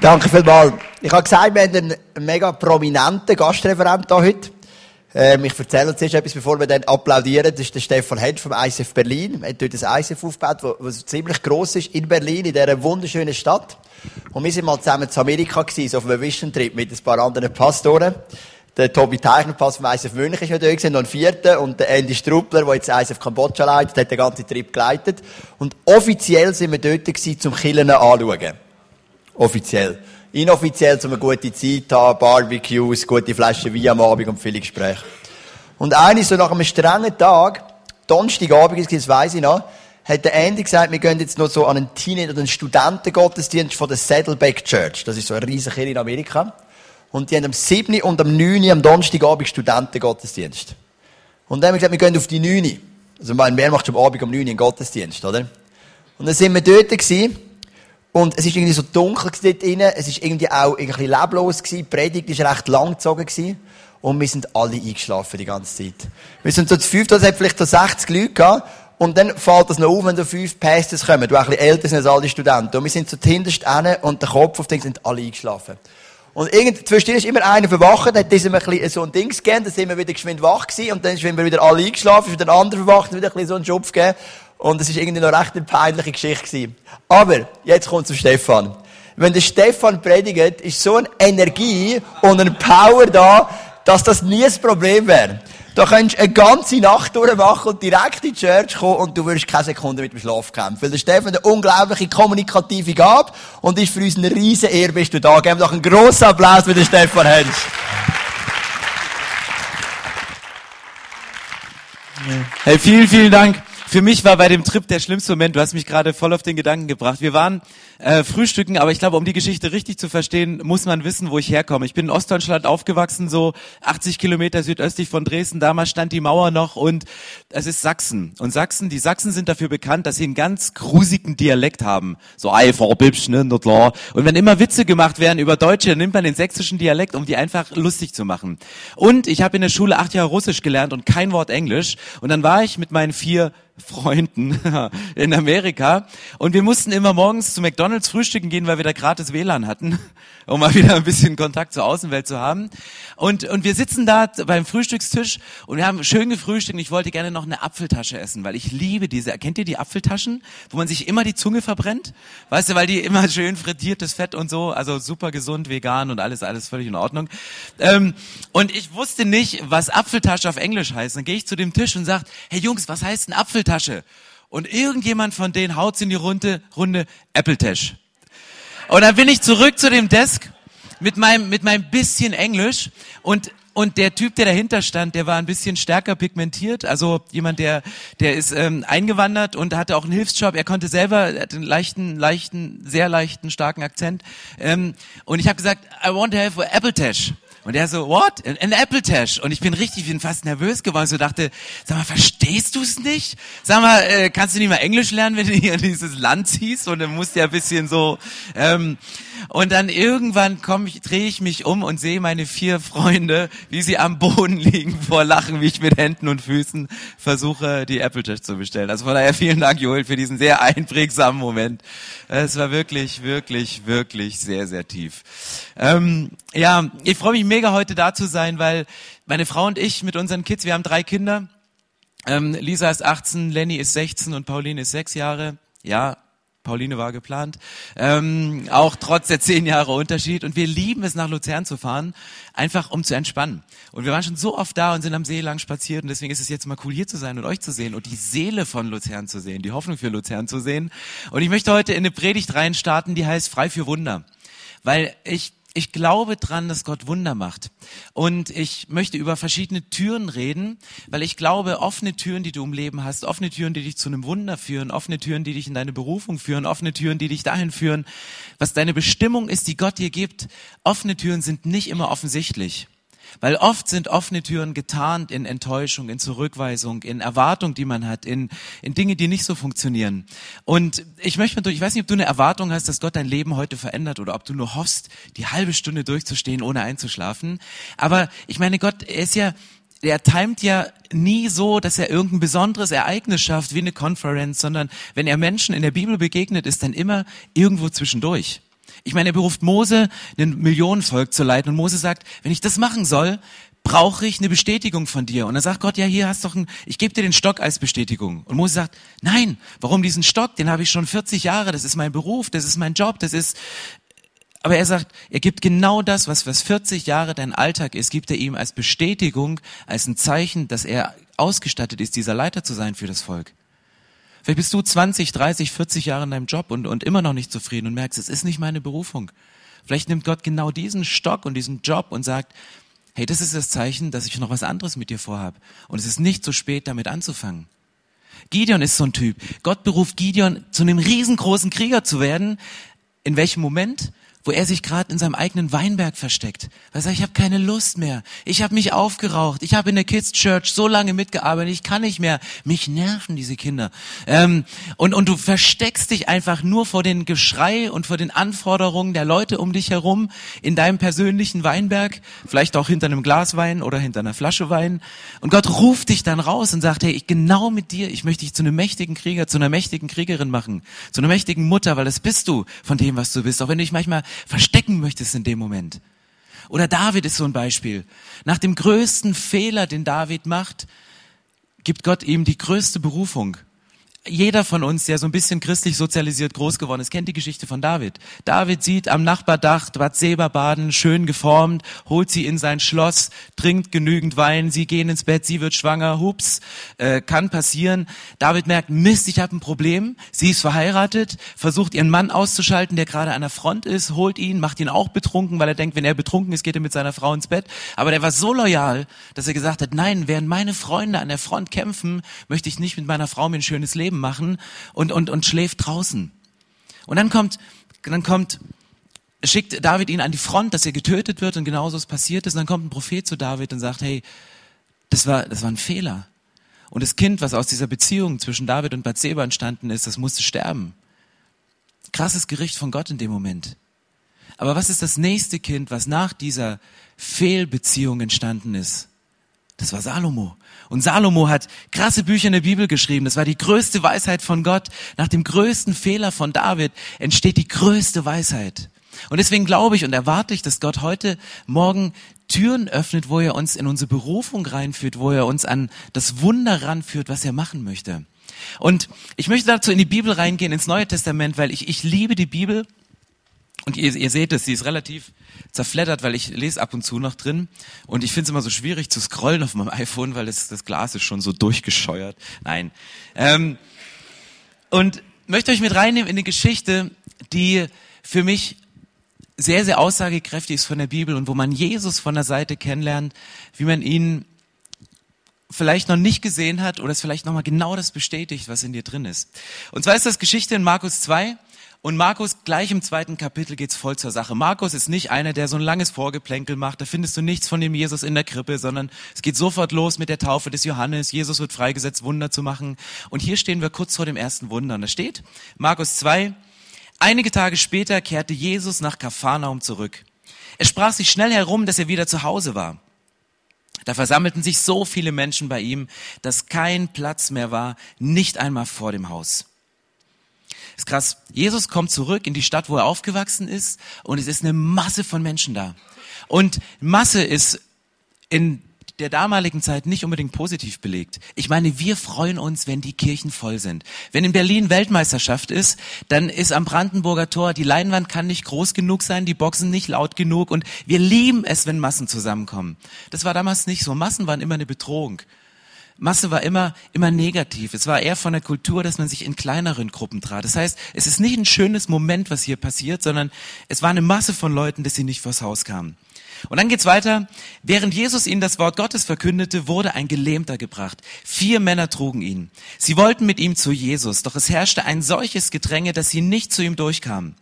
Danke vielmals. Ich habe gesagt, wir haben einen mega prominenten Gastreferent hier heute. Ähm, ich erzähle uns erst etwas, bevor wir dann applaudieren. Das ist der Stefan Hensch vom ICF Berlin. Er hat dort ein ICF aufgebaut, das ziemlich gross ist in Berlin, in dieser wunderschönen Stadt. Und wir sind mal zusammen zu Amerika gewesen, auf einem Vision Trip mit ein paar anderen Pastoren. Der Tobi Teichner, Pass vom ICF München, ist ja da gewesen, noch ein vierter. Und der Andy Struppler, der jetzt ICF Kambodscha leitet, hat den ganzen Trip geleitet. Und offiziell sind wir dort gewesen, zum Killen anschauen. Offiziell. Inoffiziell, um eine gute Zeit haben, Barbecues, gute Flaschen Wein am Abend und viele Gespräche. Und eines so nach einem strengen Tag, Donnerstagabend, das weiss ich noch, hat der Andy gesagt, wir gehen jetzt noch so an einen Teenager, oder einen Studentengottesdienst von der Saddleback Church. Das ist so eine riesige Kirche in Amerika. Und die haben am 7. und am 9. am Donnerstagabend Studentengottesdienst. Und dann haben wir gesagt, wir gehen auf die 9. Also, wer macht am Abend um 9 einen Gottesdienst, oder? Und dann sind wir dort gewesen. Und es ist irgendwie so dunkel dort drinnen. Es ist irgendwie auch irgendwie leblos gewesen. Die Predigt ist recht lang gezogen. Und wir sind alle eingeschlafen die ganze Zeit. Wir sind so zu fünf, da hat vielleicht so 60 Leute gehabt. Und dann fällt das noch auf, wenn da fünf Pastors kommen, du ein bisschen älter sind als alle Studenten. Und wir sind so hinterst hin und der Kopf auf den sind alle eingeschlafen. Und irgendwie, zwischendurch ist immer einer verwacht, hat diesem ein bisschen so ein Dings gegeben, dann sind wir wieder geschwind wach gewesen, und dann sind wir wieder alle eingeschlafen, ist wieder ein anderer verwacht, wieder ein bisschen so einen Schupf gegeben. Und es ist irgendwie noch recht eine peinliche Geschichte gewesen. Aber, jetzt kommt zu Stefan. Wenn der Stefan predigt, ist so eine Energie und eine Power da, dass das nie ein Problem wäre. Da könntest du eine ganze Nacht durchmachen und direkt in die Church kommen und du würdest keine Sekunde mit dem Schlaf kämpfen. Weil der Stefan eine unglaubliche kommunikative Gabe und ist für uns eine riesen Ehre, bist du da. Geben wir doch einen grossen Applaus für den Stefan Hensch. Hey, vielen, vielen Dank. Für mich war bei dem Trip der schlimmste Moment, du hast mich gerade voll auf den Gedanken gebracht. Wir waren äh, frühstücken, aber ich glaube, um die Geschichte richtig zu verstehen, muss man wissen, wo ich herkomme. Ich bin in Ostdeutschland aufgewachsen, so 80 Kilometer südöstlich von Dresden. Damals stand die Mauer noch und es ist Sachsen. Und Sachsen, die Sachsen sind dafür bekannt, dass sie einen ganz grusigen Dialekt haben. So einfach, bibsch, ne, klar. Und wenn immer Witze gemacht werden über Deutsche, nimmt man den sächsischen Dialekt, um die einfach lustig zu machen. Und ich habe in der Schule acht Jahre Russisch gelernt und kein Wort Englisch. Und dann war ich mit meinen vier Freunden in Amerika und wir mussten immer morgens zu McDonald's frühstücken gehen, weil wir da gratis WLAN hatten, um mal wieder ein bisschen Kontakt zur Außenwelt zu haben. Und, und wir sitzen da beim Frühstückstisch und wir haben schön gefrühstückt und ich wollte gerne noch eine Apfeltasche essen, weil ich liebe diese, kennt ihr die Apfeltaschen, wo man sich immer die Zunge verbrennt? Weißt du, weil die immer schön frittiertes Fett und so, also super gesund, vegan und alles, alles völlig in Ordnung. Ähm, und ich wusste nicht, was Apfeltasche auf Englisch heißt. Dann gehe ich zu dem Tisch und sage, hey Jungs, was heißt ein Apfeltasche? Und irgendjemand von denen haut's in die Runde, Runde Apple Tash. Und dann bin ich zurück zu dem Desk mit meinem, mit meinem bisschen Englisch und und der Typ, der dahinter stand, der war ein bisschen stärker pigmentiert, also jemand, der, der ist ähm, eingewandert und hatte auch einen Hilfsjob. Er konnte selber, er hat einen leichten, leichten, sehr leichten, starken Akzent. Ähm, und ich habe gesagt, I want to have Apple Tash. Und er so, what? An Apple Tash. Und ich bin richtig, bin fast nervös geworden. So dachte, sag mal, verstehst du es nicht? Sag mal, äh, kannst du nicht mal Englisch lernen, wenn du hier in dieses Land ziehst? Und dann musst du ja ein bisschen so. Ähm, und dann irgendwann komm ich, drehe ich mich um und sehe meine vier Freunde, wie sie am Boden liegen vor Lachen, wie ich mit Händen und Füßen versuche, die Apple Tash zu bestellen. Also von daher vielen Dank, Joel, für diesen sehr einprägsamen Moment. Es war wirklich, wirklich, wirklich sehr, sehr tief. Ähm, ja, ich freue mich mega heute da zu sein, weil meine Frau und ich mit unseren Kids, wir haben drei Kinder. Ähm, Lisa ist 18, Lenny ist 16 und Pauline ist sechs Jahre. Ja, Pauline war geplant. Ähm, auch trotz der zehn Jahre Unterschied. Und wir lieben es, nach Luzern zu fahren, einfach um zu entspannen. Und wir waren schon so oft da und sind am See lang spaziert. Und deswegen ist es jetzt mal cool, hier zu sein und euch zu sehen und die Seele von Luzern zu sehen, die Hoffnung für Luzern zu sehen. Und ich möchte heute in eine Predigt reinstarten, die heißt Frei für Wunder. Weil ich ich glaube dran, dass Gott Wunder macht. Und ich möchte über verschiedene Türen reden, weil ich glaube, offene Türen, die du im Leben hast, offene Türen, die dich zu einem Wunder führen, offene Türen, die dich in deine Berufung führen, offene Türen, die dich dahin führen, was deine Bestimmung ist, die Gott dir gibt. Offene Türen sind nicht immer offensichtlich. Weil oft sind offene Türen getarnt in Enttäuschung, in Zurückweisung, in Erwartung, die man hat, in, in Dinge, die nicht so funktionieren. Und ich möchte mit ich weiß nicht, ob du eine Erwartung hast, dass Gott dein Leben heute verändert oder ob du nur hoffst, die halbe Stunde durchzustehen, ohne einzuschlafen. Aber ich meine, Gott, er ist ja, er timet ja nie so, dass er irgendein besonderes Ereignis schafft, wie eine Konferenz, sondern wenn er Menschen in der Bibel begegnet, ist dann immer irgendwo zwischendurch. Ich meine, er beruft Mose, ein Millionenvolk zu leiten und Mose sagt, wenn ich das machen soll, brauche ich eine Bestätigung von dir. Und dann sagt Gott, ja, hier hast doch ein, ich gebe dir den Stock als Bestätigung. Und Mose sagt, nein, warum diesen Stock? Den habe ich schon 40 Jahre, das ist mein Beruf, das ist mein Job, das ist, aber er sagt, er gibt genau das, was was 40 Jahre dein Alltag ist, gibt er ihm als Bestätigung, als ein Zeichen, dass er ausgestattet ist, dieser Leiter zu sein für das Volk. Vielleicht bist du 20, 30, 40 Jahre in deinem Job und, und immer noch nicht zufrieden und merkst, es ist nicht meine Berufung. Vielleicht nimmt Gott genau diesen Stock und diesen Job und sagt, hey, das ist das Zeichen, dass ich noch was anderes mit dir vorhab. Und es ist nicht zu spät, damit anzufangen. Gideon ist so ein Typ. Gott beruft Gideon, zu einem riesengroßen Krieger zu werden. In welchem Moment? Wo er sich gerade in seinem eigenen Weinberg versteckt. Weil er sagt, ich habe keine Lust mehr. Ich habe mich aufgeraucht. Ich habe in der Kids Church so lange mitgearbeitet. Ich kann nicht mehr. Mich nerven diese Kinder. Ähm, und, und du versteckst dich einfach nur vor den Geschrei und vor den Anforderungen der Leute um dich herum in deinem persönlichen Weinberg. Vielleicht auch hinter einem Glas Wein oder hinter einer Flasche Wein. Und Gott ruft dich dann raus und sagt, hey, ich, genau mit dir, ich möchte dich zu einem mächtigen Krieger, zu einer mächtigen Kriegerin machen. Zu einer mächtigen Mutter, weil das bist du von dem, was du bist. Auch wenn du dich manchmal verstecken möchtest in dem Moment. Oder David ist so ein Beispiel. Nach dem größten Fehler, den David macht, gibt Gott ihm die größte Berufung jeder von uns, der so ein bisschen christlich sozialisiert groß geworden ist, kennt die Geschichte von David. David sieht am Nachbardach Bathseba baden, schön geformt, holt sie in sein Schloss, trinkt genügend Wein, sie gehen ins Bett, sie wird schwanger, hups, äh, kann passieren. David merkt, Mist, ich habe ein Problem. Sie ist verheiratet, versucht ihren Mann auszuschalten, der gerade an der Front ist, holt ihn, macht ihn auch betrunken, weil er denkt, wenn er betrunken ist, geht er mit seiner Frau ins Bett. Aber der war so loyal, dass er gesagt hat, nein, während meine Freunde an der Front kämpfen, möchte ich nicht mit meiner Frau mir ein schönes Leben Leben machen und, und, und schläft draußen. Und dann kommt, dann kommt, schickt David ihn an die Front, dass er getötet wird und genauso es passiert ist. Und dann kommt ein Prophet zu David und sagt, hey, das war, das war ein Fehler. Und das Kind, was aus dieser Beziehung zwischen David und Bathseba entstanden ist, das musste sterben. Krasses Gericht von Gott in dem Moment. Aber was ist das nächste Kind, was nach dieser Fehlbeziehung entstanden ist? Das war Salomo. Und Salomo hat krasse Bücher in der Bibel geschrieben. Das war die größte Weisheit von Gott. Nach dem größten Fehler von David entsteht die größte Weisheit. Und deswegen glaube ich und erwarte ich, dass Gott heute Morgen Türen öffnet, wo er uns in unsere Berufung reinführt, wo er uns an das Wunder ranführt, was er machen möchte. Und ich möchte dazu in die Bibel reingehen, ins Neue Testament, weil ich, ich liebe die Bibel. Und ihr, ihr seht es, sie ist relativ zerfleddert, weil ich lese ab und zu noch drin. Und ich finde es immer so schwierig zu scrollen auf meinem iPhone, weil das, das Glas ist schon so durchgescheuert. Nein. Ähm, und möchte euch mit reinnehmen in eine Geschichte, die für mich sehr, sehr aussagekräftig ist von der Bibel und wo man Jesus von der Seite kennenlernt, wie man ihn vielleicht noch nicht gesehen hat oder es vielleicht nochmal genau das bestätigt, was in dir drin ist. Und zwar ist das Geschichte in Markus 2 und Markus, gleich im zweiten Kapitel geht's voll zur Sache. Markus ist nicht einer, der so ein langes Vorgeplänkel macht. Da findest du nichts von dem Jesus in der Krippe, sondern es geht sofort los mit der Taufe des Johannes. Jesus wird freigesetzt, Wunder zu machen. Und hier stehen wir kurz vor dem ersten Wunder. Und da steht, Markus 2, einige Tage später kehrte Jesus nach Kapharnaum zurück. Er sprach sich schnell herum, dass er wieder zu Hause war. Da versammelten sich so viele Menschen bei ihm, dass kein Platz mehr war, nicht einmal vor dem Haus. Ist krass. Jesus kommt zurück in die Stadt, wo er aufgewachsen ist und es ist eine Masse von Menschen da. Und Masse ist in der damaligen Zeit nicht unbedingt positiv belegt. Ich meine, wir freuen uns, wenn die Kirchen voll sind. Wenn in Berlin Weltmeisterschaft ist, dann ist am Brandenburger Tor, die Leinwand kann nicht groß genug sein, die Boxen nicht laut genug und wir lieben es, wenn Massen zusammenkommen. Das war damals nicht so. Massen waren immer eine Bedrohung. Masse war immer, immer negativ. Es war eher von der Kultur, dass man sich in kleineren Gruppen trat. Das heißt, es ist nicht ein schönes Moment, was hier passiert, sondern es war eine Masse von Leuten, dass sie nicht vors Haus kamen. Und dann geht's weiter. Während Jesus ihnen das Wort Gottes verkündete, wurde ein Gelähmter gebracht. Vier Männer trugen ihn. Sie wollten mit ihm zu Jesus, doch es herrschte ein solches Gedränge, dass sie nicht zu ihm durchkamen.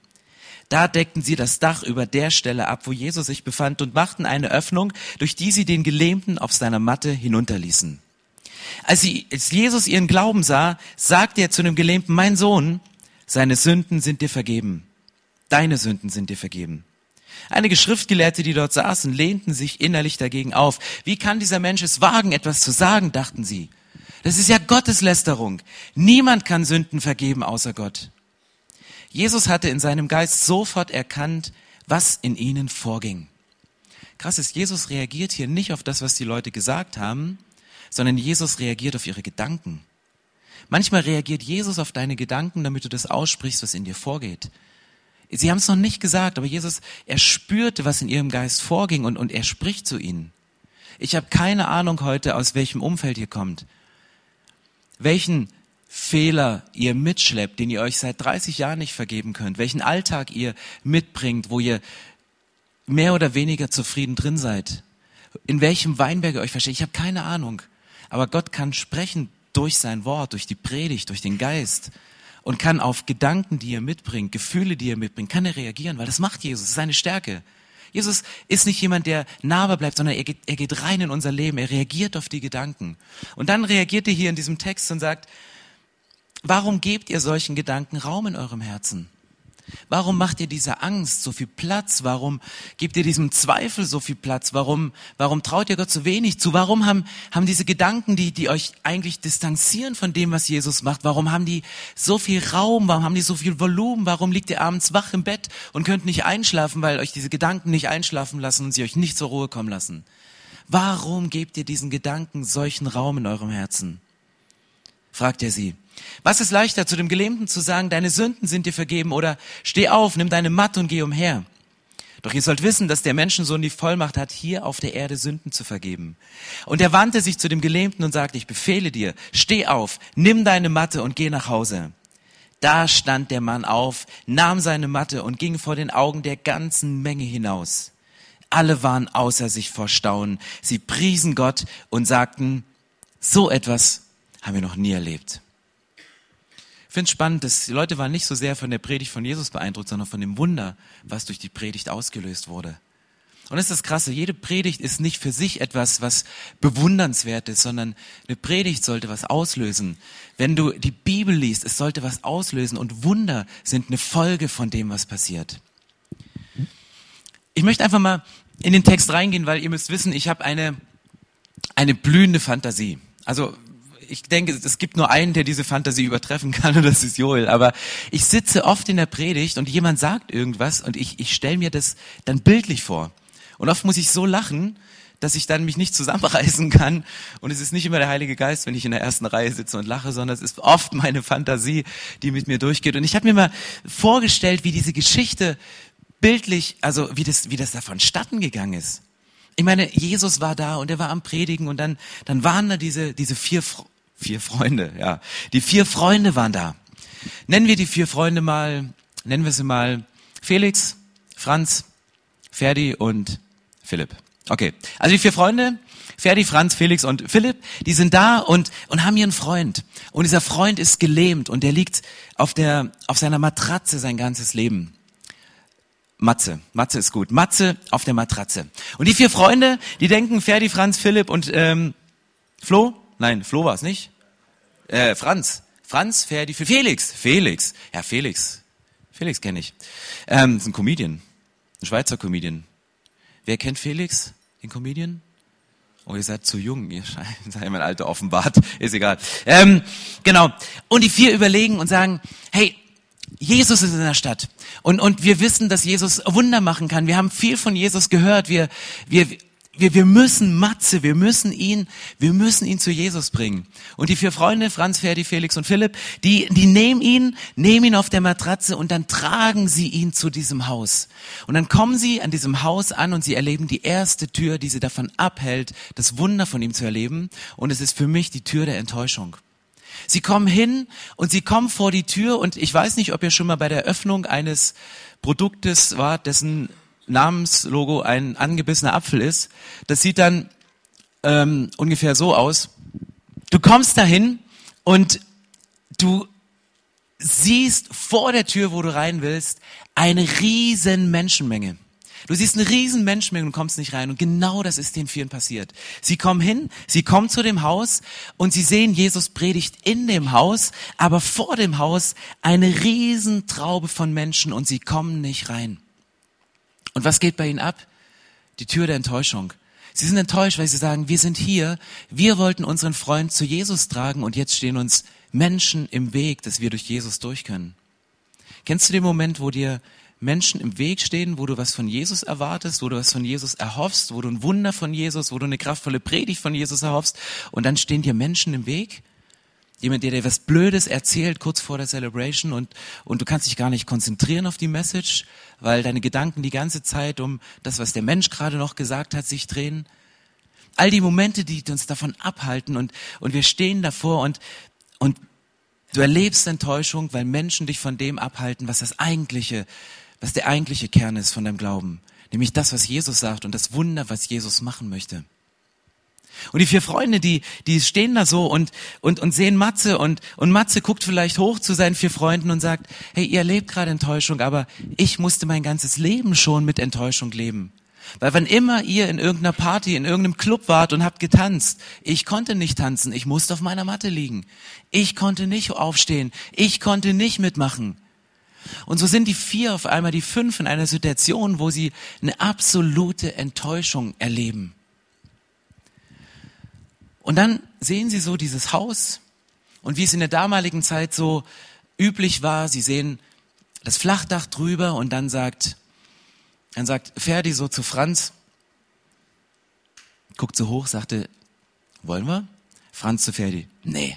Da deckten sie das Dach über der Stelle ab, wo Jesus sich befand und machten eine Öffnung, durch die sie den Gelähmten auf seiner Matte hinunterließen. Als, sie, als Jesus ihren Glauben sah, sagte er zu dem Gelähmten, mein Sohn, seine Sünden sind dir vergeben. Deine Sünden sind dir vergeben. Einige Schriftgelehrte, die dort saßen, lehnten sich innerlich dagegen auf. Wie kann dieser Mensch es wagen, etwas zu sagen, dachten sie. Das ist ja Gotteslästerung. Niemand kann Sünden vergeben außer Gott. Jesus hatte in seinem Geist sofort erkannt, was in ihnen vorging. Krass ist, Jesus reagiert hier nicht auf das, was die Leute gesagt haben, sondern Jesus reagiert auf ihre Gedanken. Manchmal reagiert Jesus auf deine Gedanken, damit du das aussprichst, was in dir vorgeht. Sie haben es noch nicht gesagt, aber Jesus, er spürte, was in ihrem Geist vorging und, und er spricht zu ihnen. Ich habe keine Ahnung heute, aus welchem Umfeld ihr kommt. Welchen Fehler ihr mitschleppt, den ihr euch seit 30 Jahren nicht vergeben könnt. Welchen Alltag ihr mitbringt, wo ihr mehr oder weniger zufrieden drin seid. In welchem Weinberg ihr euch versteht. Ich habe keine Ahnung. Aber Gott kann sprechen durch sein Wort, durch die Predigt, durch den Geist und kann auf Gedanken, die er mitbringt, Gefühle, die er mitbringt, kann er reagieren, weil das macht Jesus, das ist seine Stärke. Jesus ist nicht jemand, der nahbar bleibt, sondern er geht, er geht rein in unser Leben, er reagiert auf die Gedanken. Und dann reagiert er hier in diesem Text und sagt, warum gebt ihr solchen Gedanken Raum in eurem Herzen? Warum macht ihr dieser Angst so viel Platz? Warum gebt ihr diesem Zweifel so viel Platz? Warum, warum traut ihr Gott so wenig zu? Warum haben, haben diese Gedanken, die, die euch eigentlich distanzieren von dem, was Jesus macht, warum haben die so viel Raum? Warum haben die so viel Volumen? Warum liegt ihr abends wach im Bett und könnt nicht einschlafen, weil euch diese Gedanken nicht einschlafen lassen und sie euch nicht zur Ruhe kommen lassen? Warum gebt ihr diesen Gedanken solchen Raum in eurem Herzen? fragt er sie. Was ist leichter, zu dem Gelähmten zu sagen, deine Sünden sind dir vergeben oder steh auf, nimm deine Matte und geh umher? Doch ihr sollt wissen, dass der Menschensohn die Vollmacht hat, hier auf der Erde Sünden zu vergeben. Und er wandte sich zu dem Gelähmten und sagte, ich befehle dir, steh auf, nimm deine Matte und geh nach Hause. Da stand der Mann auf, nahm seine Matte und ging vor den Augen der ganzen Menge hinaus. Alle waren außer sich vor Staunen. Sie priesen Gott und sagten, so etwas haben wir noch nie erlebt. Ich finde es spannend, dass die Leute waren nicht so sehr von der Predigt von Jesus beeindruckt, sondern von dem Wunder, was durch die Predigt ausgelöst wurde. Und das ist das Krasse, jede Predigt ist nicht für sich etwas, was bewundernswert ist, sondern eine Predigt sollte was auslösen. Wenn du die Bibel liest, es sollte was auslösen und Wunder sind eine Folge von dem, was passiert. Ich möchte einfach mal in den Text reingehen, weil ihr müsst wissen, ich habe eine, eine blühende Fantasie. Also ich denke, es gibt nur einen, der diese Fantasie übertreffen kann, und das ist Joel. Aber ich sitze oft in der Predigt und jemand sagt irgendwas und ich, ich stelle mir das dann bildlich vor. Und oft muss ich so lachen, dass ich dann mich nicht zusammenreißen kann. Und es ist nicht immer der Heilige Geist, wenn ich in der ersten Reihe sitze und lache, sondern es ist oft meine Fantasie, die mit mir durchgeht. Und ich habe mir mal vorgestellt, wie diese Geschichte bildlich, also wie das, wie das da vonstatten gegangen ist. Ich meine, Jesus war da und er war am Predigen und dann, dann waren da diese, diese vier Vier Freunde, ja. Die vier Freunde waren da. Nennen wir die vier Freunde mal, nennen wir sie mal Felix, Franz, Ferdi und Philipp. Okay. Also die vier Freunde, Ferdi, Franz, Felix und Philipp, die sind da und, und haben ihren Freund. Und dieser Freund ist gelähmt und der liegt auf der, auf seiner Matratze sein ganzes Leben. Matze. Matze ist gut. Matze auf der Matratze. Und die vier Freunde, die denken, Ferdi, Franz, Philipp und ähm, Flo, Nein, Flo war es nicht. Äh, Franz. Franz Ferdi für Felix. Felix. Ja, Felix. Felix kenne ich. Ähm, ist ein Comedian. Ein Schweizer Comedian. Wer kennt Felix, den Comedian? Oh, ihr seid zu jung, ihr seid mein Alter offenbart, ist egal. Ähm, genau. Und die vier überlegen und sagen, hey, Jesus ist in der Stadt. Und, und wir wissen, dass Jesus Wunder machen kann. Wir haben viel von Jesus gehört. Wir, wir, wir, wir müssen Matze, wir müssen ihn, wir müssen ihn zu Jesus bringen. Und die vier Freunde, Franz, Ferdi, Felix und Philipp, die, die nehmen ihn, nehmen ihn auf der Matratze und dann tragen sie ihn zu diesem Haus. Und dann kommen sie an diesem Haus an und sie erleben die erste Tür, die sie davon abhält, das Wunder von ihm zu erleben. Und es ist für mich die Tür der Enttäuschung. Sie kommen hin und sie kommen vor die Tür und ich weiß nicht, ob ihr schon mal bei der Öffnung eines Produktes war, dessen Namenslogo ein angebissener Apfel ist. Das sieht dann ähm, ungefähr so aus. Du kommst dahin und du siehst vor der Tür, wo du rein willst, eine riesen Menschenmenge. Du siehst eine riesen Menschenmenge und kommst nicht rein. Und genau das ist den Vieren passiert. Sie kommen hin, sie kommen zu dem Haus und sie sehen, Jesus predigt in dem Haus, aber vor dem Haus eine riesen Traube von Menschen und sie kommen nicht rein. Und was geht bei ihnen ab? Die Tür der Enttäuschung. Sie sind enttäuscht, weil sie sagen, wir sind hier, wir wollten unseren Freund zu Jesus tragen und jetzt stehen uns Menschen im Weg, dass wir durch Jesus durch können. Kennst du den Moment, wo dir Menschen im Weg stehen, wo du was von Jesus erwartest, wo du was von Jesus erhoffst, wo du ein Wunder von Jesus, wo du eine kraftvolle Predigt von Jesus erhoffst und dann stehen dir Menschen im Weg? Jemand, der dir was Blödes erzählt kurz vor der Celebration und, und du kannst dich gar nicht konzentrieren auf die Message, weil deine Gedanken die ganze Zeit um das, was der Mensch gerade noch gesagt hat, sich drehen. All die Momente, die uns davon abhalten und, und wir stehen davor und, und du erlebst Enttäuschung, weil Menschen dich von dem abhalten, was das eigentliche, was der eigentliche Kern ist von deinem Glauben. Nämlich das, was Jesus sagt und das Wunder, was Jesus machen möchte. Und die vier Freunde, die, die stehen da so und, und, und sehen Matze und, und Matze guckt vielleicht hoch zu seinen vier Freunden und sagt, hey, ihr erlebt gerade Enttäuschung, aber ich musste mein ganzes Leben schon mit Enttäuschung leben. Weil wann immer ihr in irgendeiner Party, in irgendeinem Club wart und habt getanzt, ich konnte nicht tanzen, ich musste auf meiner Matte liegen. Ich konnte nicht aufstehen, ich konnte nicht mitmachen. Und so sind die vier auf einmal die fünf in einer Situation, wo sie eine absolute Enttäuschung erleben. Und dann sehen sie so dieses Haus und wie es in der damaligen Zeit so üblich war, sie sehen das Flachdach drüber und dann sagt, dann sagt Ferdi so zu Franz, guckt so hoch, sagte, wollen wir? Franz zu Ferdi, nee.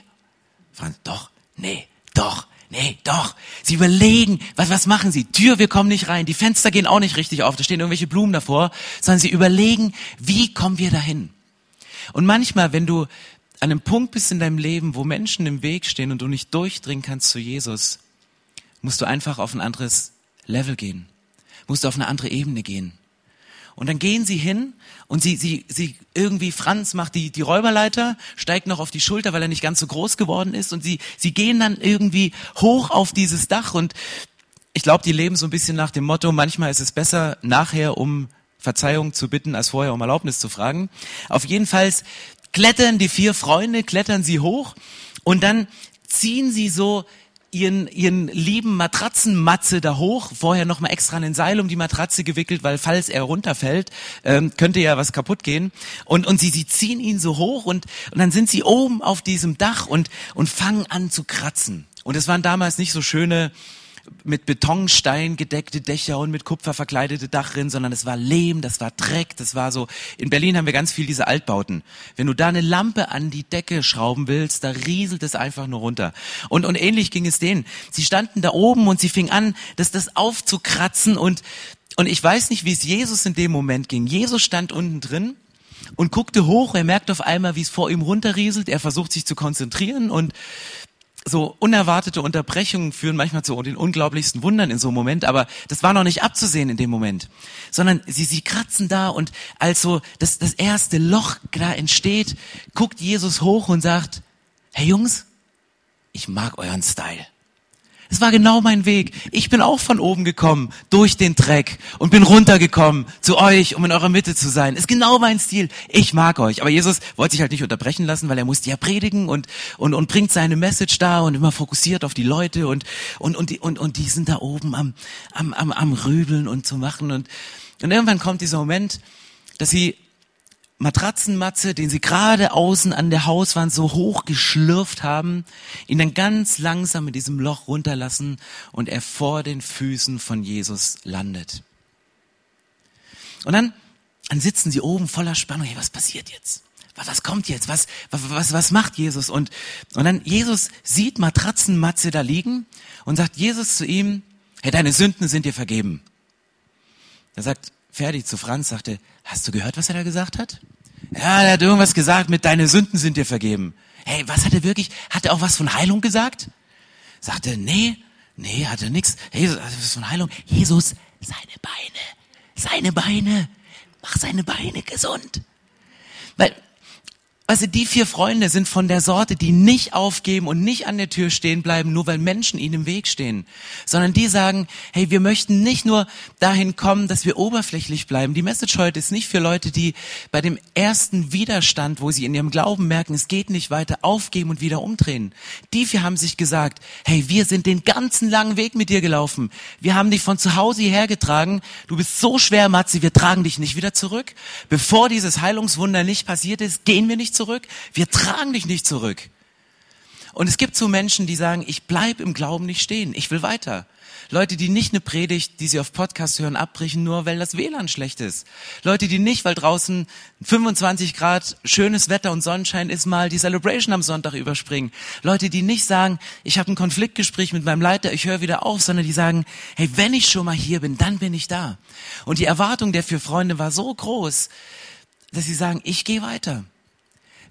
Franz, doch, nee, doch, nee, doch. Sie überlegen, was, was machen sie? Tür, wir kommen nicht rein, die Fenster gehen auch nicht richtig auf, da stehen irgendwelche Blumen davor, sondern sie überlegen, wie kommen wir dahin? Und manchmal, wenn du an einem Punkt bist in deinem Leben, wo Menschen im Weg stehen und du nicht durchdringen kannst zu Jesus, musst du einfach auf ein anderes Level gehen. Musst du auf eine andere Ebene gehen. Und dann gehen sie hin und sie, sie, sie irgendwie, Franz macht die, die Räuberleiter, steigt noch auf die Schulter, weil er nicht ganz so groß geworden ist und sie, sie gehen dann irgendwie hoch auf dieses Dach und ich glaube, die leben so ein bisschen nach dem Motto, manchmal ist es besser nachher, um Verzeihung zu bitten, als vorher um Erlaubnis zu fragen. Auf jeden Fall klettern die vier Freunde, klettern sie hoch und dann ziehen sie so ihren, ihren lieben Matratzenmatze da hoch, vorher nochmal extra einen Seil um die Matratze gewickelt, weil falls er runterfällt, ähm, könnte ja was kaputt gehen. Und, und sie, sie ziehen ihn so hoch und, und dann sind sie oben auf diesem Dach und, und fangen an zu kratzen. Und es waren damals nicht so schöne mit Betonstein gedeckte Dächer und mit Kupfer verkleidete Dachrinnen, sondern es war Lehm, das war Dreck, das war so. In Berlin haben wir ganz viel diese Altbauten. Wenn du da eine Lampe an die Decke schrauben willst, da rieselt es einfach nur runter. Und, und ähnlich ging es denen. Sie standen da oben und sie fingen an, das, das aufzukratzen und, und ich weiß nicht, wie es Jesus in dem Moment ging. Jesus stand unten drin und guckte hoch, er merkt auf einmal, wie es vor ihm runterrieselt, er versucht sich zu konzentrieren und so unerwartete Unterbrechungen führen manchmal zu den unglaublichsten Wundern in so einem Moment, aber das war noch nicht abzusehen in dem Moment, sondern sie, sie kratzen da und als so das, das erste Loch da entsteht, guckt Jesus hoch und sagt, hey Jungs, ich mag euren Style. Es war genau mein Weg. Ich bin auch von oben gekommen, durch den Dreck und bin runtergekommen zu euch, um in eurer Mitte zu sein. Ist genau mein Stil. Ich mag euch. Aber Jesus wollte sich halt nicht unterbrechen lassen, weil er musste ja predigen und, und, und bringt seine Message da und immer fokussiert auf die Leute und, und, und, die, und, und die sind da oben am, am, am, am Rübeln und zu machen und, und irgendwann kommt dieser Moment, dass sie Matratzenmatze, den sie gerade außen an der Hauswand so hoch geschlürft haben, ihn dann ganz langsam in diesem Loch runterlassen und er vor den Füßen von Jesus landet. Und dann, dann sitzen sie oben voller Spannung. Hey, was passiert jetzt? Was kommt jetzt? Was, was, was, was macht Jesus? Und, und dann Jesus sieht Matratzenmatze da liegen und sagt Jesus zu ihm, hey, deine Sünden sind dir vergeben. Er sagt, Ferdi zu Franz, sagte, hast du gehört, was er da gesagt hat? Ja, er hat irgendwas gesagt mit deine Sünden sind dir vergeben. Hey, was hat er wirklich? Hat er auch was von Heilung gesagt? Sagte, nee, nee, hat er nichts. Hey, was von Heilung? Jesus, seine Beine, seine Beine, mach seine Beine gesund. Weil also die vier Freunde sind von der Sorte, die nicht aufgeben und nicht an der Tür stehen bleiben, nur weil Menschen ihnen im Weg stehen, sondern die sagen, hey, wir möchten nicht nur dahin kommen, dass wir oberflächlich bleiben. Die Message heute ist nicht für Leute, die bei dem ersten Widerstand, wo sie in ihrem Glauben merken, es geht nicht weiter, aufgeben und wieder umdrehen. Die vier haben sich gesagt, hey, wir sind den ganzen langen Weg mit dir gelaufen. Wir haben dich von zu Hause hierher getragen. Du bist so schwer, Matze, wir tragen dich nicht wieder zurück. Bevor dieses Heilungswunder nicht passiert ist, gehen wir nicht zurück zurück. Wir tragen dich nicht zurück. Und es gibt so Menschen, die sagen, ich bleib im Glauben nicht stehen, ich will weiter. Leute, die nicht eine Predigt, die sie auf Podcast hören, abbrechen, nur weil das WLAN schlecht ist. Leute, die nicht, weil draußen 25 Grad schönes Wetter und Sonnenschein ist, mal die Celebration am Sonntag überspringen. Leute, die nicht sagen, ich habe ein Konfliktgespräch mit meinem Leiter, ich höre wieder auf, sondern die sagen, hey, wenn ich schon mal hier bin, dann bin ich da. Und die Erwartung der vier Freunde war so groß, dass sie sagen, ich gehe weiter.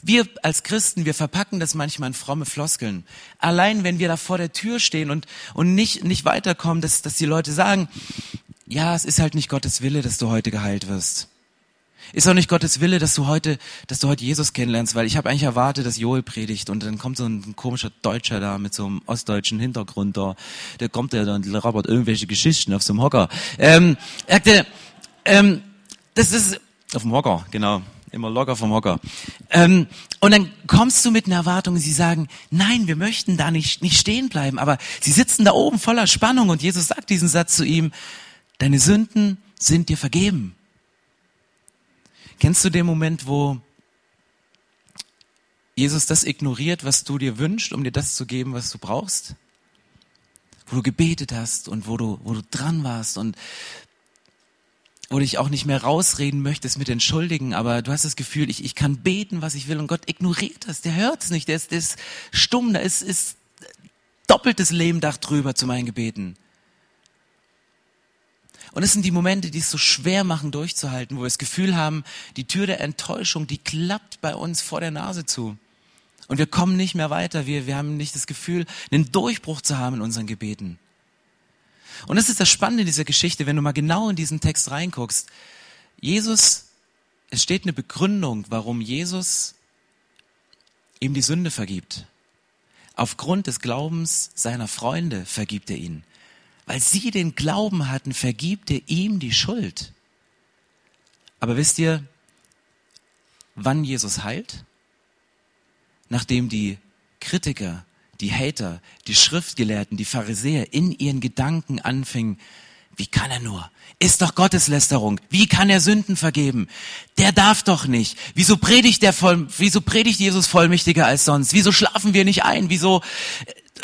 Wir als Christen, wir verpacken das manchmal in fromme Floskeln. Allein wenn wir da vor der Tür stehen und, und nicht, nicht weiterkommen, dass, dass die Leute sagen, ja, es ist halt nicht Gottes Wille, dass du heute geheilt wirst. Ist auch nicht Gottes Wille, dass du heute, dass du heute Jesus kennenlernst, weil ich habe eigentlich erwartet, dass Joel predigt und dann kommt so ein, komischer Deutscher da mit so einem ostdeutschen Hintergrund da, der kommt ja dann rabbert irgendwelche Geschichten auf so einem Hocker. Ähm, sagte, ähm, das ist auf dem Hocker, genau immer locker vom Hocker. Ähm, und dann kommst du mit einer Erwartung, sie sagen, nein, wir möchten da nicht, nicht stehen bleiben, aber sie sitzen da oben voller Spannung und Jesus sagt diesen Satz zu ihm, deine Sünden sind dir vergeben. Kennst du den Moment, wo Jesus das ignoriert, was du dir wünschst, um dir das zu geben, was du brauchst? Wo du gebetet hast und wo du, wo du dran warst und wo du dich auch nicht mehr rausreden möchtest mit Entschuldigen, aber du hast das Gefühl, ich, ich kann beten, was ich will und Gott ignoriert das, der hört es nicht, der ist, der ist stumm, da ist, ist doppeltes Lehmdach drüber zu meinen Gebeten. Und es sind die Momente, die es so schwer machen, durchzuhalten, wo wir das Gefühl haben, die Tür der Enttäuschung, die klappt bei uns vor der Nase zu. Und wir kommen nicht mehr weiter. Wir, wir haben nicht das Gefühl, einen Durchbruch zu haben in unseren Gebeten. Und das ist das Spannende in dieser Geschichte, wenn du mal genau in diesen Text reinguckst. Jesus, es steht eine Begründung, warum Jesus ihm die Sünde vergibt. Aufgrund des Glaubens seiner Freunde vergibt er ihn. Weil sie den Glauben hatten, vergibt er ihm die Schuld. Aber wisst ihr, wann Jesus heilt? Nachdem die Kritiker die Hater, die Schriftgelehrten, die Pharisäer in ihren Gedanken anfingen, wie kann er nur? Ist doch Gotteslästerung. Wie kann er Sünden vergeben? Der darf doch nicht. Wieso predigt der voll, wieso predigt Jesus vollmächtiger als sonst? Wieso schlafen wir nicht ein? Wieso?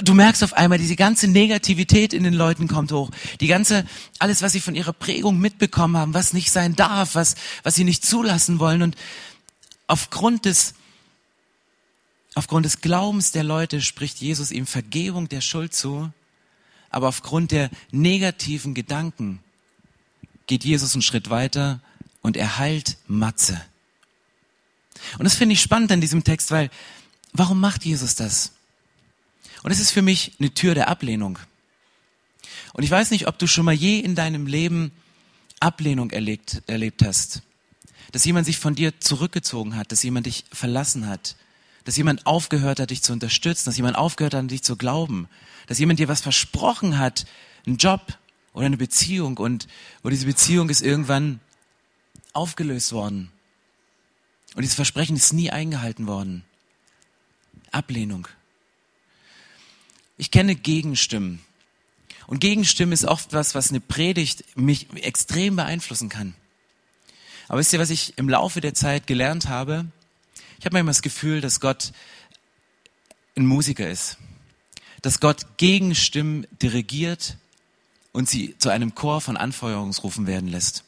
Du merkst auf einmal, diese ganze Negativität in den Leuten kommt hoch. Die ganze, alles, was sie von ihrer Prägung mitbekommen haben, was nicht sein darf, was, was sie nicht zulassen wollen. Und aufgrund des, Aufgrund des Glaubens der Leute spricht Jesus ihm Vergebung der Schuld zu, aber aufgrund der negativen Gedanken geht Jesus einen Schritt weiter und er heilt Matze. Und das finde ich spannend an diesem Text, weil warum macht Jesus das? Und es ist für mich eine Tür der Ablehnung. Und ich weiß nicht, ob du schon mal je in deinem Leben Ablehnung erlebt, erlebt hast. Dass jemand sich von dir zurückgezogen hat, dass jemand dich verlassen hat, dass jemand aufgehört hat, dich zu unterstützen, dass jemand aufgehört hat, an dich zu glauben, dass jemand dir was versprochen hat, einen Job oder eine Beziehung und wo diese Beziehung ist irgendwann aufgelöst worden. Und dieses Versprechen ist nie eingehalten worden. Ablehnung. Ich kenne Gegenstimmen. Und Gegenstimmen ist oft was, was eine Predigt mich extrem beeinflussen kann. Aber wisst ihr, was ich im Laufe der Zeit gelernt habe? Ich habe manchmal das Gefühl, dass Gott ein Musiker ist, dass Gott Gegenstimmen dirigiert und sie zu einem Chor von Anfeuerungsrufen werden lässt.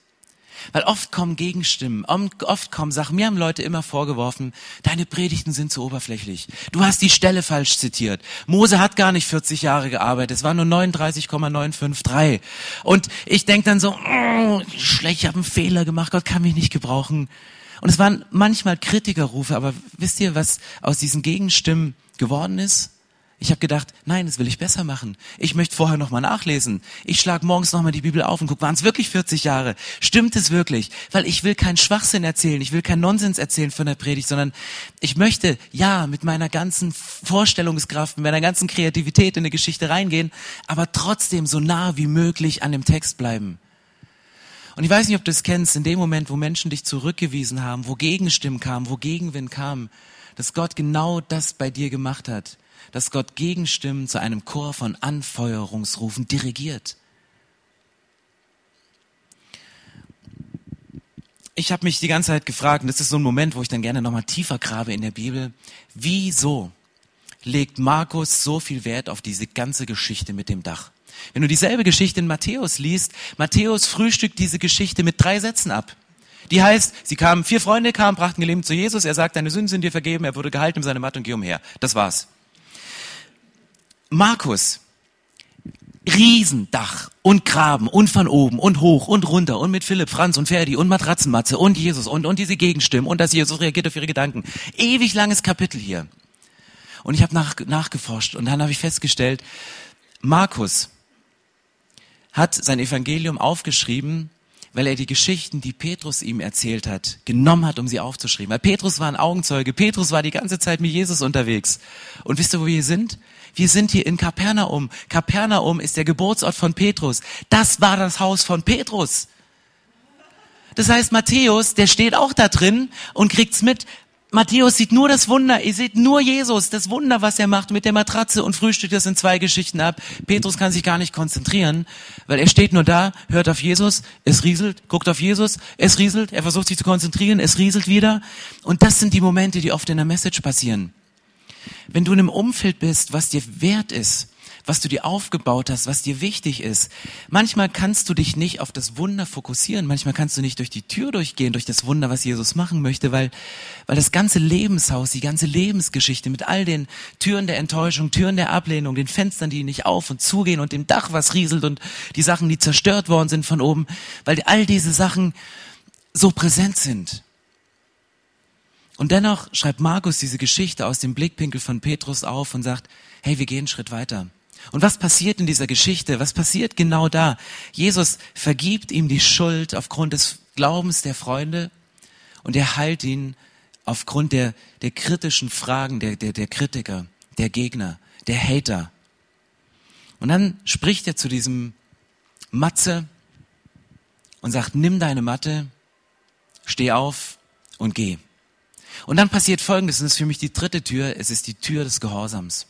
Weil oft kommen Gegenstimmen, oft kommen Sachen. Mir haben Leute immer vorgeworfen, deine Predigten sind zu oberflächlich. Du hast die Stelle falsch zitiert. Mose hat gar nicht 40 Jahre gearbeitet, es war nur 39,953. Und ich denk dann so, oh, schlecht, ich habe einen Fehler gemacht, Gott kann mich nicht gebrauchen. Und es waren manchmal Kritikerrufe, aber wisst ihr, was aus diesen Gegenstimmen geworden ist? Ich habe gedacht, nein, das will ich besser machen. Ich möchte vorher nochmal nachlesen. Ich schlage morgens nochmal die Bibel auf und guck, waren es wirklich 40 Jahre? Stimmt es wirklich? Weil ich will keinen Schwachsinn erzählen, ich will keinen Nonsens erzählen von der Predigt, sondern ich möchte, ja, mit meiner ganzen Vorstellungskraft, mit meiner ganzen Kreativität in eine Geschichte reingehen, aber trotzdem so nah wie möglich an dem Text bleiben. Und ich weiß nicht, ob du es kennst, in dem Moment, wo Menschen dich zurückgewiesen haben, wo Gegenstimmen kamen, wo Gegenwind kam, dass Gott genau das bei dir gemacht hat, dass Gott Gegenstimmen zu einem Chor von Anfeuerungsrufen dirigiert. Ich habe mich die ganze Zeit gefragt, und das ist so ein Moment, wo ich dann gerne nochmal tiefer grabe in der Bibel, wieso legt Markus so viel Wert auf diese ganze Geschichte mit dem Dach. Wenn du dieselbe Geschichte in Matthäus liest, Matthäus frühstückt diese Geschichte mit drei Sätzen ab. Die heißt, sie kamen, vier Freunde kamen, brachten Gelähmt zu Jesus, er sagt, deine Sünden sind dir vergeben, er wurde gehalten in seine Matte und geh umher. Das war's. Markus, Riesendach und Graben und von oben und hoch und runter und mit Philipp, Franz und Ferdi und Matratzenmatze und Jesus und, und diese Gegenstimmen und dass Jesus reagiert auf ihre Gedanken. Ewig langes Kapitel hier. Und ich habe nach, nachgeforscht und dann habe ich festgestellt, Markus hat sein Evangelium aufgeschrieben, weil er die Geschichten, die Petrus ihm erzählt hat, genommen hat, um sie aufzuschreiben. Weil Petrus war ein Augenzeuge. Petrus war die ganze Zeit mit Jesus unterwegs. Und wisst ihr, wo wir hier sind? Wir sind hier in Kapernaum. Kapernaum ist der Geburtsort von Petrus. Das war das Haus von Petrus. Das heißt, Matthäus, der steht auch da drin und kriegt's mit. Matthäus sieht nur das Wunder, ihr seht nur Jesus, das Wunder, was er macht mit der Matratze und frühstückt das in zwei Geschichten ab. Petrus kann sich gar nicht konzentrieren, weil er steht nur da, hört auf Jesus, es rieselt, guckt auf Jesus, es rieselt, er versucht sich zu konzentrieren, es rieselt wieder. Und das sind die Momente, die oft in der Message passieren. Wenn du in einem Umfeld bist, was dir wert ist, was du dir aufgebaut hast, was dir wichtig ist. Manchmal kannst du dich nicht auf das Wunder fokussieren. Manchmal kannst du nicht durch die Tür durchgehen, durch das Wunder, was Jesus machen möchte, weil, weil das ganze Lebenshaus, die ganze Lebensgeschichte mit all den Türen der Enttäuschung, Türen der Ablehnung, den Fenstern, die nicht auf und zugehen und dem Dach, was rieselt und die Sachen, die zerstört worden sind von oben, weil all diese Sachen so präsent sind. Und dennoch schreibt Markus diese Geschichte aus dem Blickwinkel von Petrus auf und sagt, hey, wir gehen einen Schritt weiter. Und was passiert in dieser Geschichte? Was passiert genau da? Jesus vergibt ihm die Schuld aufgrund des Glaubens der Freunde und er heilt ihn aufgrund der, der kritischen Fragen der, der, der Kritiker, der Gegner, der Hater. Und dann spricht er zu diesem Matze und sagt, nimm deine Matte, steh auf und geh. Und dann passiert Folgendes, und das ist für mich die dritte Tür, es ist die Tür des Gehorsams.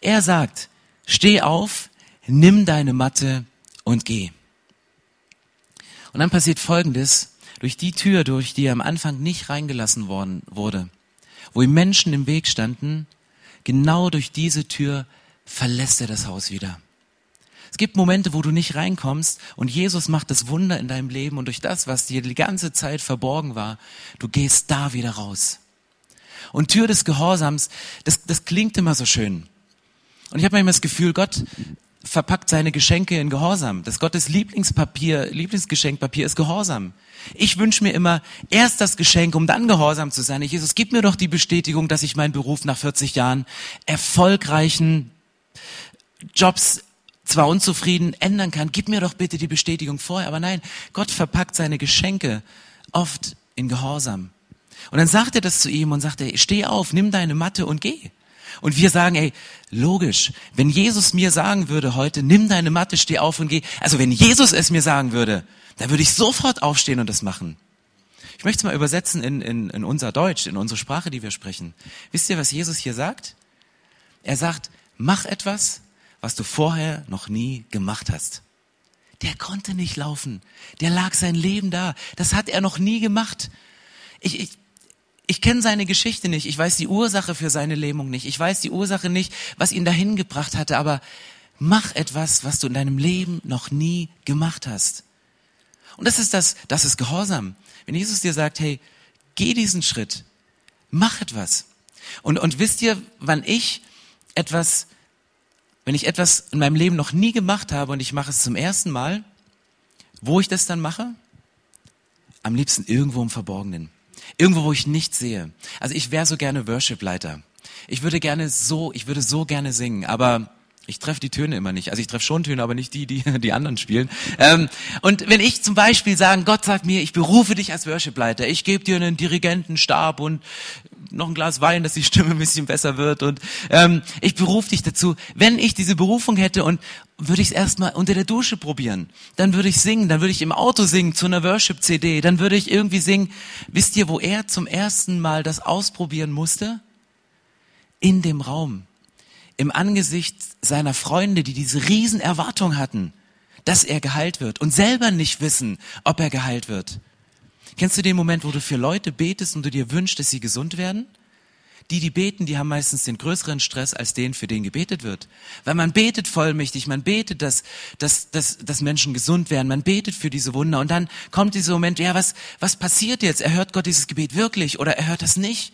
Er sagt, steh auf, nimm deine Matte und geh. Und dann passiert Folgendes, durch die Tür, durch die er am Anfang nicht reingelassen worden wurde, wo ihm Menschen im Weg standen, genau durch diese Tür verlässt er das Haus wieder. Es gibt Momente, wo du nicht reinkommst und Jesus macht das Wunder in deinem Leben und durch das, was dir die ganze Zeit verborgen war, du gehst da wieder raus. Und Tür des Gehorsams, das, das klingt immer so schön. Und ich habe manchmal das Gefühl, Gott verpackt seine Geschenke in Gehorsam. Das Gottes Lieblingspapier, Lieblingsgeschenkpapier ist Gehorsam. Ich wünsche mir immer erst das Geschenk, um dann gehorsam zu sein. Jesus, gib mir doch die Bestätigung, dass ich meinen Beruf nach 40 Jahren erfolgreichen Jobs zwar unzufrieden ändern kann. Gib mir doch bitte die Bestätigung vorher. Aber nein, Gott verpackt seine Geschenke oft in Gehorsam. Und dann sagt er das zu ihm und sagt er, steh auf, nimm deine Matte und geh. Und wir sagen, ey, logisch, wenn Jesus mir sagen würde heute, nimm deine Matte, steh auf und geh. Also wenn Jesus es mir sagen würde, dann würde ich sofort aufstehen und das machen. Ich möchte es mal übersetzen in, in, in unser Deutsch, in unsere Sprache, die wir sprechen. Wisst ihr, was Jesus hier sagt? Er sagt, mach etwas, was du vorher noch nie gemacht hast. Der konnte nicht laufen. Der lag sein Leben da. Das hat er noch nie gemacht. Ich, ich, ich kenne seine Geschichte nicht. Ich weiß die Ursache für seine Lähmung nicht. Ich weiß die Ursache nicht, was ihn dahin gebracht hatte. Aber mach etwas, was du in deinem Leben noch nie gemacht hast. Und das ist das, das ist Gehorsam. Wenn Jesus dir sagt, hey, geh diesen Schritt, mach etwas. Und, und wisst ihr, wann ich etwas, wenn ich etwas in meinem Leben noch nie gemacht habe und ich mache es zum ersten Mal, wo ich das dann mache? Am liebsten irgendwo im Verborgenen. Irgendwo, wo ich nichts sehe. Also ich wäre so gerne Worship-Leiter. Ich würde gerne so, ich würde so gerne singen, aber ich treffe die Töne immer nicht. Also ich treffe schon Töne, aber nicht die, die die anderen spielen. Ähm, und wenn ich zum Beispiel sagen, Gott sagt mir, ich berufe dich als Worship-Leiter, ich gebe dir einen Dirigentenstab und noch ein Glas Wein, dass die Stimme ein bisschen besser wird und ähm, ich berufe dich dazu. Wenn ich diese Berufung hätte und würde ich es erstmal unter der Dusche probieren, dann würde ich singen, dann würde ich im Auto singen zu einer Worship-CD, dann würde ich irgendwie singen. Wisst ihr, wo er zum ersten Mal das ausprobieren musste? In dem Raum im Angesicht seiner Freunde, die diese Riesenerwartung hatten, dass er geheilt wird und selber nicht wissen, ob er geheilt wird. Kennst du den Moment, wo du für Leute betest und du dir wünschst, dass sie gesund werden? Die, die beten, die haben meistens den größeren Stress als den, für den gebetet wird. Weil man betet vollmächtig, man betet, dass, dass, dass, dass Menschen gesund werden, man betet für diese Wunder und dann kommt dieser Moment, ja, was, was passiert jetzt? Erhört Gott dieses Gebet wirklich oder erhört das nicht?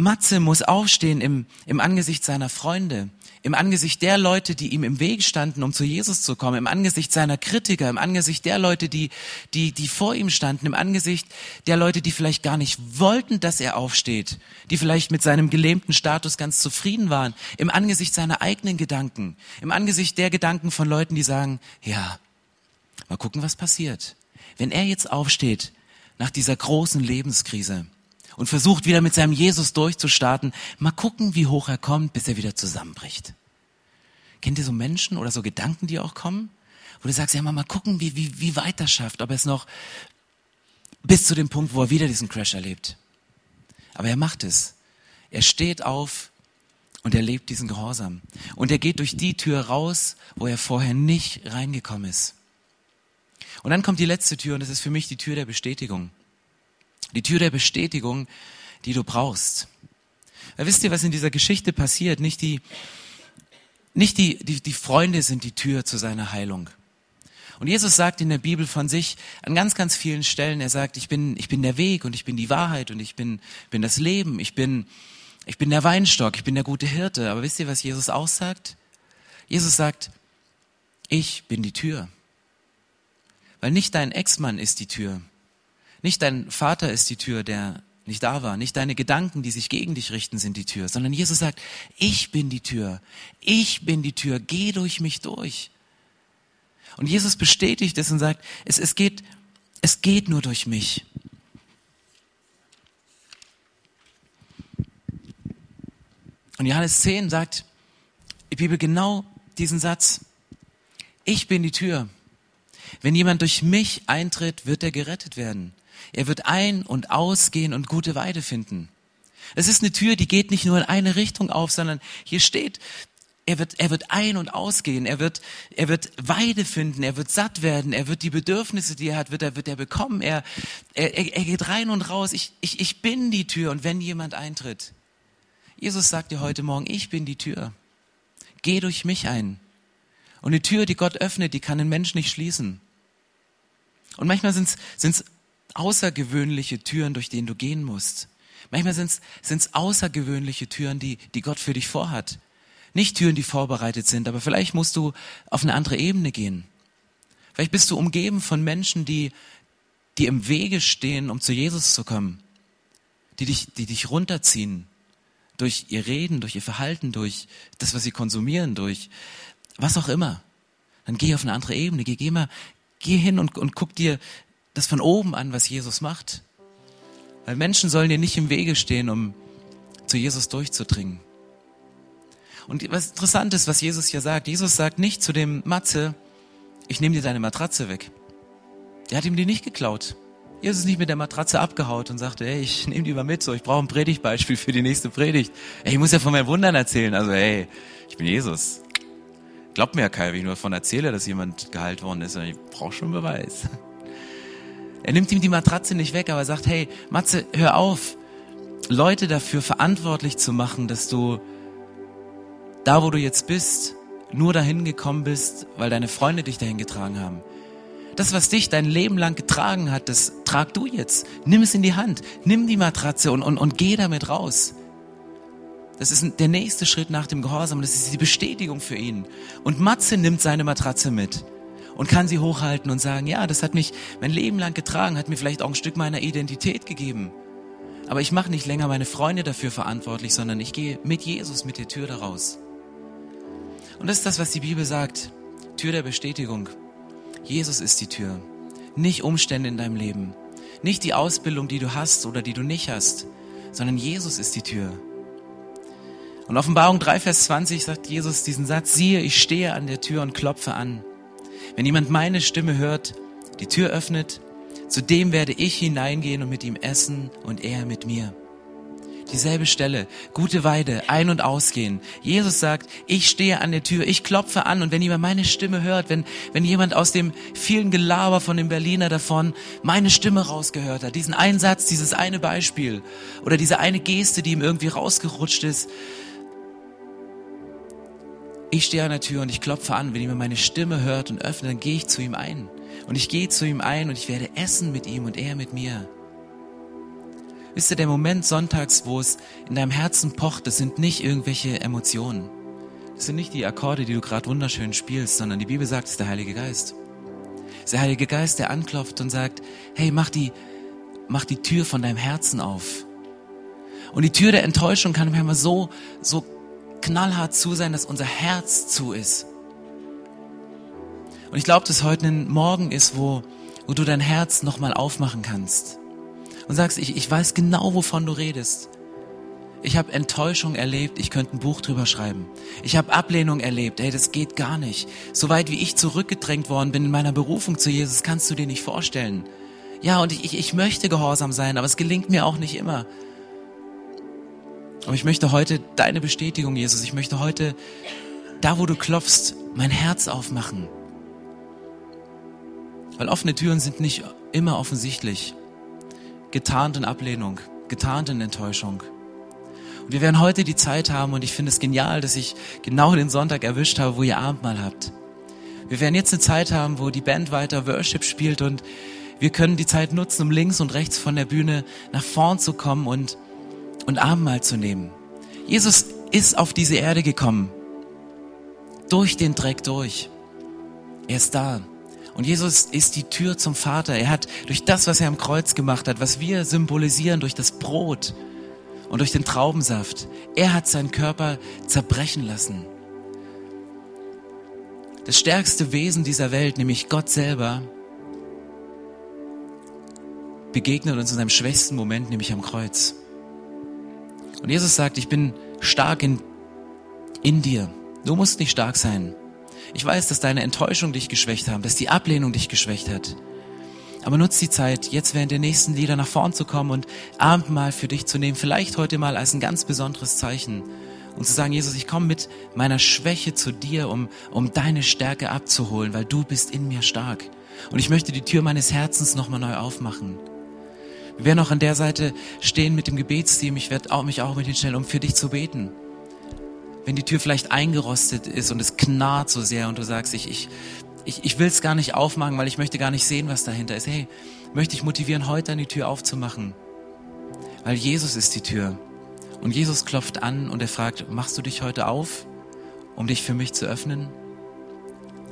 Matze muss aufstehen im, im Angesicht seiner Freunde, im Angesicht der Leute, die ihm im Weg standen, um zu Jesus zu kommen, im Angesicht seiner Kritiker, im Angesicht der Leute, die, die, die vor ihm standen, im Angesicht der Leute, die vielleicht gar nicht wollten, dass er aufsteht, die vielleicht mit seinem gelähmten Status ganz zufrieden waren, im Angesicht seiner eigenen Gedanken, im Angesicht der Gedanken von Leuten, die sagen, ja, mal gucken, was passiert. Wenn er jetzt aufsteht nach dieser großen Lebenskrise, und versucht wieder mit seinem Jesus durchzustarten. Mal gucken, wie hoch er kommt, bis er wieder zusammenbricht. Kennt ihr so Menschen oder so Gedanken, die auch kommen? Wo du sagst, ja, mal, mal gucken, wie, wie, wie weit er schafft, ob er es noch bis zu dem Punkt, wo er wieder diesen Crash erlebt. Aber er macht es. Er steht auf und er lebt diesen Gehorsam. Und er geht durch die Tür raus, wo er vorher nicht reingekommen ist. Und dann kommt die letzte Tür und das ist für mich die Tür der Bestätigung. Die Tür der Bestätigung, die du brauchst. Ja, wisst ihr, was in dieser Geschichte passiert? Nicht die, nicht die, die, die Freunde sind die Tür zu seiner Heilung. Und Jesus sagt in der Bibel von sich an ganz, ganz vielen Stellen, er sagt, ich bin, ich bin der Weg und ich bin die Wahrheit und ich bin, bin das Leben, ich bin, ich bin der Weinstock, ich bin der gute Hirte. Aber wisst ihr, was Jesus aussagt? Jesus sagt, ich bin die Tür. Weil nicht dein Ex-Mann ist die Tür. Nicht dein Vater ist die Tür, der nicht da war. Nicht deine Gedanken, die sich gegen dich richten, sind die Tür, sondern Jesus sagt, ich bin die Tür. Ich bin die Tür. Geh durch mich durch. Und Jesus bestätigt es und sagt, es, es geht, es geht nur durch mich. Und Johannes 10 sagt die Bibel genau diesen Satz. Ich bin die Tür. Wenn jemand durch mich eintritt, wird er gerettet werden. Er wird ein- und ausgehen und gute Weide finden. Es ist eine Tür, die geht nicht nur in eine Richtung auf, sondern hier steht, er wird, er wird ein- und ausgehen, er wird, er wird Weide finden, er wird satt werden, er wird die Bedürfnisse, die er hat, wird er, wird er bekommen, er, er, er geht rein und raus. Ich, ich, ich bin die Tür und wenn jemand eintritt, Jesus sagt dir heute Morgen, ich bin die Tür. Geh durch mich ein. Und die Tür, die Gott öffnet, die kann ein Mensch nicht schließen. Und manchmal sind es außergewöhnliche Türen, durch denen du gehen musst. Manchmal sind es außergewöhnliche Türen, die, die Gott für dich vorhat. Nicht Türen, die vorbereitet sind, aber vielleicht musst du auf eine andere Ebene gehen. Vielleicht bist du umgeben von Menschen, die, die im Wege stehen, um zu Jesus zu kommen. Die dich, die dich runterziehen. Durch ihr Reden, durch ihr Verhalten, durch das, was sie konsumieren, durch was auch immer. Dann geh auf eine andere Ebene. Geh, geh mal, geh hin und, und guck dir das von oben an, was Jesus macht. Weil Menschen sollen dir nicht im Wege stehen, um zu Jesus durchzudringen. Und was interessant ist, was Jesus hier sagt, Jesus sagt nicht zu dem Matze, ich nehme dir deine Matratze weg. Der hat ihm die nicht geklaut. Jesus ist nicht mit der Matratze abgehaut und sagte, hey, ich nehme die mal mit, so ich brauche ein Predigtbeispiel für die nächste Predigt. Ey, ich muss ja von meinen Wundern erzählen. Also, hey, ich bin Jesus. Glaubt mir ja keiner, wenn ich nur davon erzähle, dass jemand geheilt worden ist. Ich brauche schon Beweis. Er nimmt ihm die Matratze nicht weg, aber er sagt, hey, Matze, hör auf, Leute dafür verantwortlich zu machen, dass du da, wo du jetzt bist, nur dahin gekommen bist, weil deine Freunde dich dahin getragen haben. Das, was dich dein Leben lang getragen hat, das trag du jetzt. Nimm es in die Hand. Nimm die Matratze und, und, und geh damit raus. Das ist der nächste Schritt nach dem Gehorsam. Das ist die Bestätigung für ihn. Und Matze nimmt seine Matratze mit und kann sie hochhalten und sagen, ja, das hat mich mein Leben lang getragen, hat mir vielleicht auch ein Stück meiner Identität gegeben. Aber ich mache nicht länger meine Freunde dafür verantwortlich, sondern ich gehe mit Jesus mit der Tür daraus. Und das ist das, was die Bibel sagt. Tür der Bestätigung. Jesus ist die Tür. Nicht Umstände in deinem Leben. Nicht die Ausbildung, die du hast oder die du nicht hast, sondern Jesus ist die Tür. Und Offenbarung 3, Vers 20 sagt Jesus diesen Satz, siehe, ich stehe an der Tür und klopfe an. Wenn jemand meine Stimme hört, die Tür öffnet, zu dem werde ich hineingehen und mit ihm essen und er mit mir. Dieselbe Stelle. Gute Weide, ein- und ausgehen. Jesus sagt, ich stehe an der Tür, ich klopfe an und wenn jemand meine Stimme hört, wenn, wenn jemand aus dem vielen Gelaber von dem Berliner davon meine Stimme rausgehört hat, diesen einen Satz, dieses eine Beispiel oder diese eine Geste, die ihm irgendwie rausgerutscht ist, ich stehe an der Tür und ich klopfe an. Wenn jemand meine Stimme hört und öffnet, dann gehe ich zu ihm ein. Und ich gehe zu ihm ein und ich werde essen mit ihm und er mit mir. Wisst ihr, der Moment sonntags, wo es in deinem Herzen pocht, das sind nicht irgendwelche Emotionen. Das sind nicht die Akkorde, die du gerade wunderschön spielst, sondern die Bibel sagt, es ist der Heilige Geist. Es ist der Heilige Geist, der anklopft und sagt, hey, mach die, mach die Tür von deinem Herzen auf. Und die Tür der Enttäuschung kann manchmal so, so knallhart zu sein, dass unser Herz zu ist. Und ich glaube, dass heute ein Morgen ist, wo, wo du dein Herz nochmal aufmachen kannst und sagst, ich, ich weiß genau, wovon du redest. Ich habe Enttäuschung erlebt, ich könnte ein Buch drüber schreiben. Ich habe Ablehnung erlebt, hey, das geht gar nicht. So weit wie ich zurückgedrängt worden bin in meiner Berufung zu Jesus, kannst du dir nicht vorstellen. Ja, und ich, ich, ich möchte gehorsam sein, aber es gelingt mir auch nicht immer. Aber ich möchte heute deine Bestätigung, Jesus, ich möchte heute, da wo du klopfst, mein Herz aufmachen. Weil offene Türen sind nicht immer offensichtlich getarnt in Ablehnung, getarnt in Enttäuschung. Und wir werden heute die Zeit haben und ich finde es genial, dass ich genau den Sonntag erwischt habe, wo ihr Abendmahl habt. Wir werden jetzt eine Zeit haben, wo die Band weiter Worship spielt und wir können die Zeit nutzen, um links und rechts von der Bühne nach vorn zu kommen und, und Abendmahl zu nehmen. Jesus ist auf diese Erde gekommen. Durch den Dreck durch. Er ist da. Und Jesus ist die Tür zum Vater. Er hat durch das, was er am Kreuz gemacht hat, was wir symbolisieren durch das Brot und durch den Traubensaft, er hat seinen Körper zerbrechen lassen. Das stärkste Wesen dieser Welt, nämlich Gott selber, begegnet uns in seinem schwächsten Moment, nämlich am Kreuz. Und Jesus sagt, ich bin stark in, in dir. Du musst nicht stark sein. Ich weiß, dass deine Enttäuschung dich geschwächt haben, dass die Ablehnung dich geschwächt hat. Aber nutz die Zeit, jetzt während der nächsten Lieder nach vorn zu kommen und Abendmahl für dich zu nehmen, vielleicht heute mal als ein ganz besonderes Zeichen. Und zu sagen, Jesus, ich komme mit meiner Schwäche zu dir, um, um deine Stärke abzuholen, weil du bist in mir stark. Und ich möchte die Tür meines Herzens nochmal neu aufmachen. Wir werden auch an der Seite stehen mit dem Gebetsteam. Ich werde auch, mich auch mit hinstellen, um für dich zu beten wenn die Tür vielleicht eingerostet ist und es knarrt so sehr und du sagst, ich, ich, ich, ich will es gar nicht aufmachen, weil ich möchte gar nicht sehen, was dahinter ist. Hey, möchte ich motivieren, heute an die Tür aufzumachen. Weil Jesus ist die Tür. Und Jesus klopft an und er fragt, machst du dich heute auf, um dich für mich zu öffnen?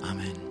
Amen.